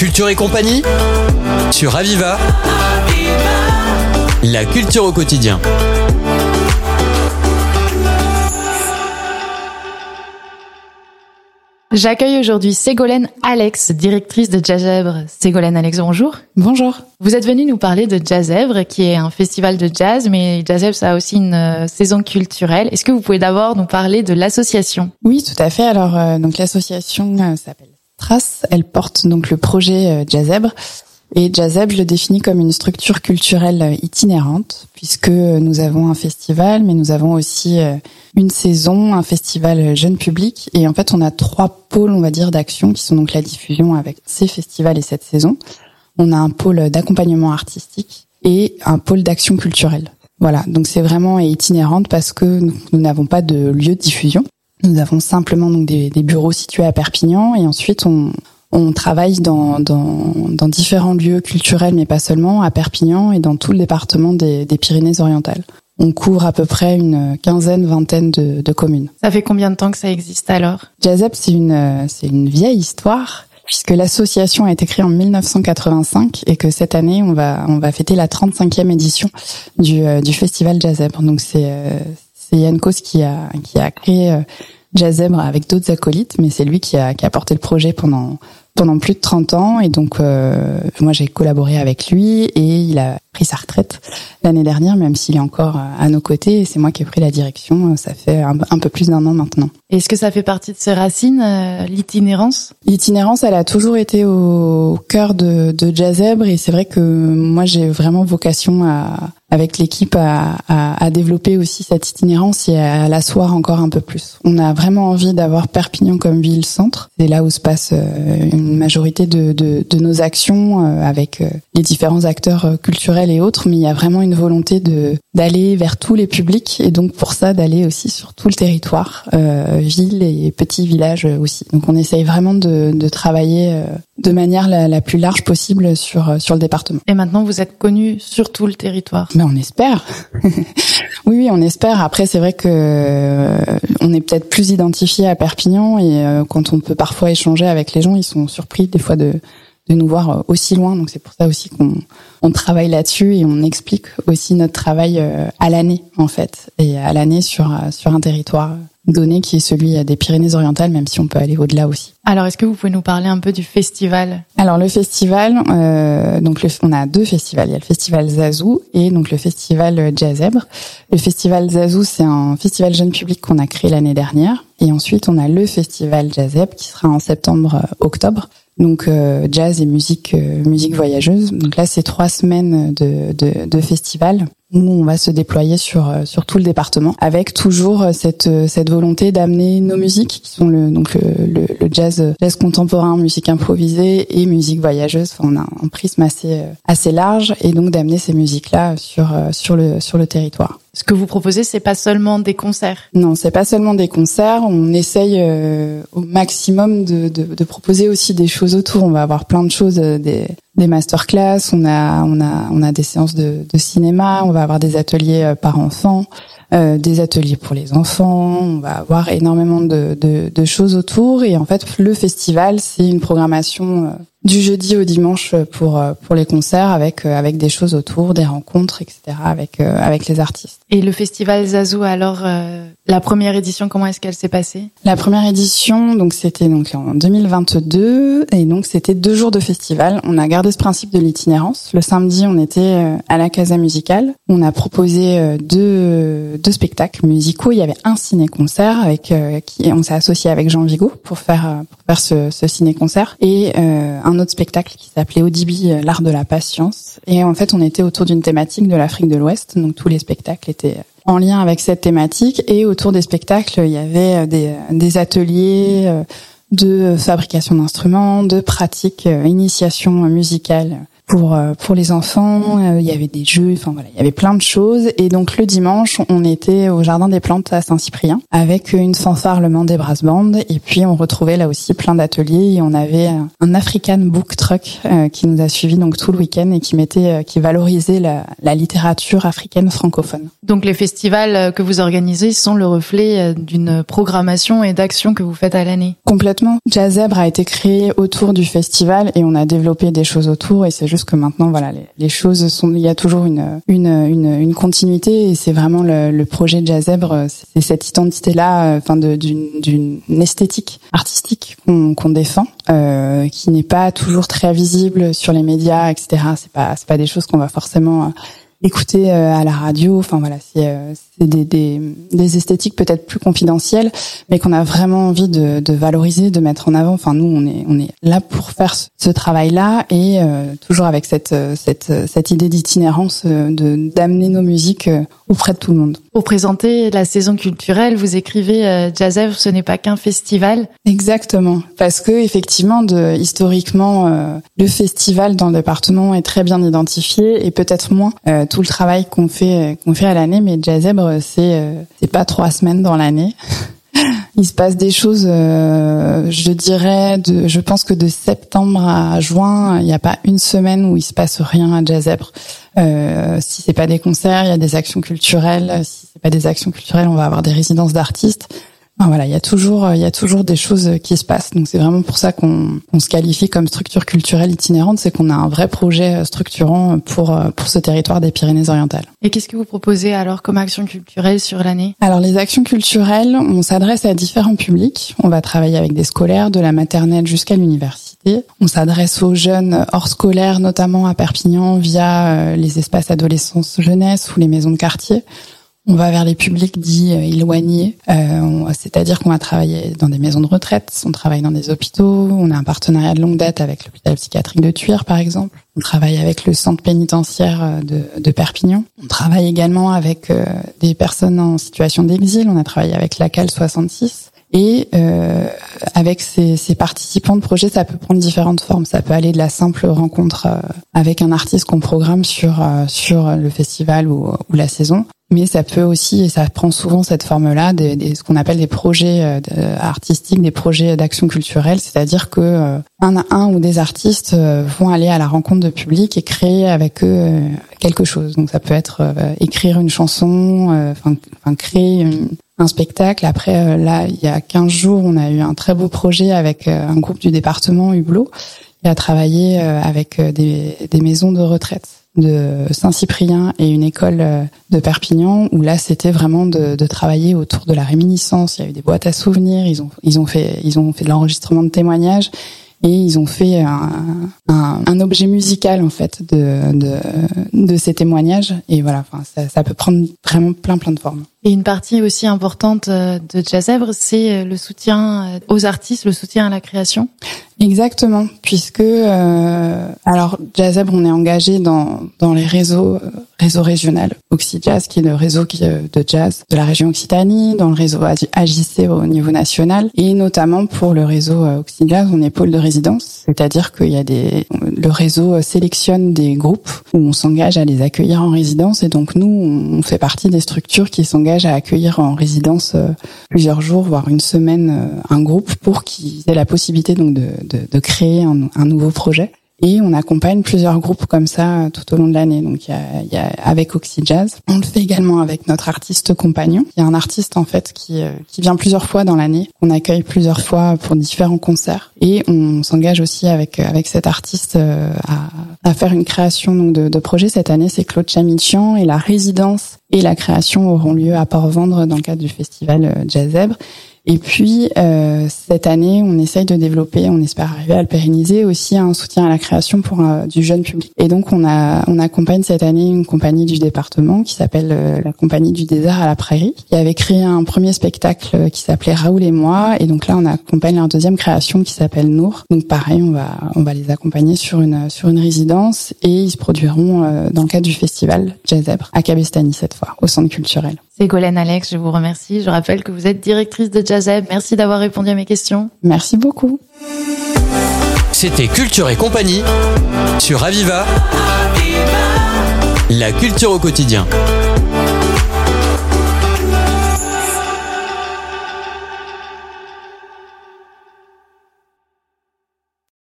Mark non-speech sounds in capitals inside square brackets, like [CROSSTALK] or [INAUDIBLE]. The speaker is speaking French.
Culture et compagnie sur Aviva. La culture au quotidien. J'accueille aujourd'hui Ségolène Alex, directrice de Jazzèvre. Ségolène Alex, bonjour. Bonjour. Vous êtes venue nous parler de Jazzèvre, qui est un festival de jazz, mais Jazzèvre, ça a aussi une euh, saison culturelle. Est-ce que vous pouvez d'abord nous parler de l'association? Oui, tout à fait. Alors, euh, donc l'association euh, s'appelle Elle porte donc le projet euh, Jazzèbre. Et Jazzeb, je le définis comme une structure culturelle itinérante, puisque nous avons un festival, mais nous avons aussi une saison, un festival jeune public. Et en fait, on a trois pôles, on va dire, d'action, qui sont donc la diffusion avec ces festivals et cette saison. On a un pôle d'accompagnement artistique et un pôle d'action culturelle. Voilà, donc c'est vraiment itinérante parce que nous n'avons pas de lieu de diffusion. Nous avons simplement donc des, des bureaux situés à Perpignan et ensuite on, on travaille dans, dans, dans, différents lieux culturels, mais pas seulement, à Perpignan et dans tout le département des, des Pyrénées-Orientales. On couvre à peu près une quinzaine, vingtaine de, de, communes. Ça fait combien de temps que ça existe alors? Jazep, c'est une, c'est une vieille histoire puisque l'association a été créée en 1985 et que cette année on va on va fêter la 35e édition du, euh, du festival Jazep. Donc c'est euh, c'est Yann Kos qui a qui a créé euh, Jazzebre avec d'autres acolytes, mais c'est lui qui a, qui a porté le projet pendant pendant plus de 30 ans. Et donc euh, moi j'ai collaboré avec lui et il a pris sa retraite l'année dernière même s'il est encore à nos côtés et c'est moi qui ai pris la direction ça fait un, un peu plus d'un an maintenant. Est-ce que ça fait partie de ses racines euh, l'itinérance? L'itinérance elle a toujours été au cœur de, de Jazzèbre et c'est vrai que moi j'ai vraiment vocation à avec l'équipe à, à, à, développer aussi cette itinérance et à l'asseoir encore un peu plus. On a vraiment envie d'avoir Perpignan comme ville centre. C'est là où se passe euh, une majorité de, de, de nos actions euh, avec euh, les différents acteurs culturels et autres, mais il y a vraiment une volonté de d'aller vers tous les publics et donc pour ça d'aller aussi sur tout le territoire, euh, ville et petits villages aussi. Donc on essaye vraiment de, de travailler de manière la, la, plus large possible sur sur le département. Et maintenant vous êtes connu sur tout le territoire. Mais on espère. [LAUGHS] oui, oui, on espère. Après, c'est vrai que euh, on est peut-être plus identifié à Perpignan et euh, quand on peut parfois échanger avec les gens, ils sont surpris des fois de de nous voir aussi loin. Donc c'est pour ça aussi qu'on on travaille là-dessus et on explique aussi notre travail euh, à l'année en fait et à l'année sur sur un territoire donné qui est celui des Pyrénées-Orientales, même si on peut aller au-delà aussi. Alors, est-ce que vous pouvez nous parler un peu du festival? Alors, le festival, euh, donc le, on a deux festivals. Il y a le festival Zazou et donc le festival Jazzèbre. Le festival Zazou, c'est un festival jeune public qu'on a créé l'année dernière. Et ensuite, on a le festival Jazzèbre qui sera en septembre-octobre. Donc euh, jazz et musique euh, musique voyageuse. Donc là c'est trois semaines de, de, de festival où on va se déployer sur euh, sur tout le département avec toujours cette cette volonté d'amener nos musiques qui sont le donc le, le, jazz jazz contemporain, musique improvisée et musique voyageuse. Enfin, on a un prisme assez assez large et donc d'amener ces musiques là sur sur le sur le territoire. Ce que vous proposez, c'est pas seulement des concerts. Non, c'est pas seulement des concerts. On essaye euh, au maximum de, de, de, proposer aussi des choses autour. On va avoir plein de choses, euh, des, des masterclass. On a, on a, on a des séances de, de cinéma. On va avoir des ateliers euh, par enfant, euh, des ateliers pour les enfants. On va avoir énormément de, de, de choses autour. Et en fait, le festival, c'est une programmation du jeudi au dimanche pour pour les concerts avec avec des choses autour, des rencontres, etc. avec avec les artistes. Et le festival Zazou alors euh, la première édition comment est-ce qu'elle s'est passée? La première édition donc c'était donc en 2022 et donc c'était deux jours de festival. On a gardé ce principe de l'itinérance. Le samedi on était à la Casa Musicale. On a proposé deux deux spectacles musicaux. Il y avait un ciné-concert avec qui on s'est associé avec Jean Vigo pour faire pour faire ce, ce ciné-concert et euh, un autre spectacle qui s'appelait Audibi, l'art de la patience. Et en fait, on était autour d'une thématique de l'Afrique de l'Ouest, donc tous les spectacles étaient en lien avec cette thématique. Et autour des spectacles, il y avait des, des ateliers de fabrication d'instruments, de pratiques, initiation musicale pour pour les enfants. Il y avait des jeux, enfin voilà, il y avait plein de choses. Et donc le dimanche, on était au jardin des plantes à Saint-Cyprien avec une fanfare le des Brass Band. Et puis on retrouvait là aussi plein d'ateliers. Et on avait un African Book Truck qui nous a suivi donc tout le week-end et qui mettait, qui valorisait la, la littérature africaine francophone. Donc les festivals que vous organisez sont le reflet d'une programmation et d'actions que vous faites à l'année. Complètement. Jazzèbre a été créé autour du festival et on a développé des choses autour et c'est juste que maintenant voilà les, choses sont il y a toujours une une une, une continuité et c'est vraiment le, le projet de Jazzèbre c'est cette identité là enfin d'une d'une esthétique artistique qu'on défend euh, qui n'est pas toujours très visible sur les médias etc c'est pas c'est pas des choses qu'on va forcément écouter euh, à la radio. Enfin voilà, c'est euh, des, des, des, esthétiques peut-être plus confidentielles, mais qu'on a vraiment envie de, de, valoriser, de mettre en avant. Enfin nous, on est on est là pour faire ce, travail-là et euh, toujours avec cette cette cette idée d'itinérance, de d'amener nos musiques auprès de tout le monde. Pour présenter la saison culturelle, vous écrivez euh, Jazz ce n'est pas qu'un festival. Exactement, parce que effectivement, de, historiquement, euh, le festival dans le département est très bien identifié et peut-être moins euh, tout le travail qu'on fait qu'on fait à l'année. Mais Jazzèbre, c'est c'est pas trois semaines dans l'année. [LAUGHS] Il se passe des choses, je dirais, de, je pense que de septembre à juin, il n'y a pas une semaine où il se passe rien à Jazzèbre. Euh, si c'est pas des concerts, il y a des actions culturelles. Si c'est pas des actions culturelles, on va avoir des résidences d'artistes. Enfin, voilà, il y a toujours, il y a toujours des choses qui se passent. Donc c'est vraiment pour ça qu'on se qualifie comme structure culturelle itinérante, c'est qu'on a un vrai projet structurant pour pour ce territoire des Pyrénées-Orientales. Et qu'est-ce que vous proposez alors comme action culturelle sur l'année? Alors les actions culturelles, on s'adresse à différents publics. On va travailler avec des scolaires, de la maternelle jusqu'à l'université on s'adresse aux jeunes hors scolaires, notamment à Perpignan, via euh, les espaces adolescence jeunesse ou les maisons de quartier. On va vers les publics dits euh, éloignés, euh, c'est-à-dire qu'on va travailler dans des maisons de retraite, on travaille dans des hôpitaux, on a un partenariat de longue date avec l'hôpital psychiatrique de Tuire par exemple, on travaille avec le centre pénitentiaire de, Perpignan, on travaille également avec des personnes en situation d'exil, on a travaillé avec la CAL 66, et euh, avec ces, participants de projet, ça peut prendre différentes formes. Ça peut aller de la simple rencontre euh, avec un artiste qu'on programme sur euh, sur le festival ou, la saison, mais ça peut aussi, et ça prend souvent cette forme-là, des, des, ce qu'on appelle des projets euh, artistiques, des projets d'action culturelle, c'est-à-dire que un, un ou des artistes vont aller à la rencontre de public et créer avec eux quelque chose. Donc ça peut être écrire une chanson, créer un spectacle. Après, euh, là, il y a 15 jours, on a eu un très beau projet avec euh, un groupe du département Hublot qui a travaillé euh, avec des maisons de retraite de Saint-Cyprien et une école de Perpignan où là c'était vraiment de, de, travailler autour de la réminiscence. Il y a eu des boîtes à souvenirs, ils ont ils ont fait ils ont fait de l'enregistrement de témoignages et ils ont fait un, un, un, objet musical en fait de, de, de ces témoignages et voilà enfin ça, ça, peut prendre vraiment plein plein de formes et une partie aussi importante euh, de Jazzèbre c'est euh, le soutien euh, aux artistes le soutien à la création. Exactement puisque euh, alors Jazzèbre on est engagé dans dans les réseaux réseau régional OxyJazz, qui est le réseau de jazz de la région Occitanie, dans le réseau AJC au niveau national, et notamment pour le réseau OxyJazz, on est pôle de résidence, c'est-à-dire qu'il y a des, le réseau sélectionne des groupes où on s'engage à les accueillir en résidence, et donc nous, on fait partie des structures qui s'engagent à accueillir en résidence euh, plusieurs jours, voire une semaine, euh, un groupe pour qu'ils aient la possibilité donc de, de, de créer un, un nouveau projet. Et on accompagne plusieurs groupes comme ça euh, tout au long de l'année. Donc il y a, y a, avec Oxyjazz. On le fait également avec notre artiste compagnon. Il y a un artiste en fait qui, qui vient plusieurs fois dans l'année. On accueille plusieurs fois pour différents concerts. Et on s'engage aussi avec avec cet artiste à, à faire une création donc de, de projet. Cette année, c'est Claude Chamichian et la résidence et la création auront lieu à Port-Vendre dans le cadre du festival Jazzèbre. Et puis euh, cette année, on essaye de développer, on espère arriver à le pérenniser aussi un soutien à la création pour euh, du jeune public. Et donc on a on accompagne cette année une compagnie du département qui s'appelle euh, la compagnie du désert à la prairie, qui avait créé un premier spectacle qui s'appelait Raoul et moi. Et donc là, on accompagne leur deuxième création qui s'appelle Nour. Donc pareil, on va on va les accompagner sur une sur une résidence et ils se produiront dans le cadre du festival Jazzèbre à Cabestany cette fois au centre culturel. Ségolène Alex, je vous remercie. Je rappelle que vous êtes directrice de Jazzeb. Merci d'avoir répondu à mes questions. Merci beaucoup. C'était Culture et compagnie sur Aviva. La culture au quotidien.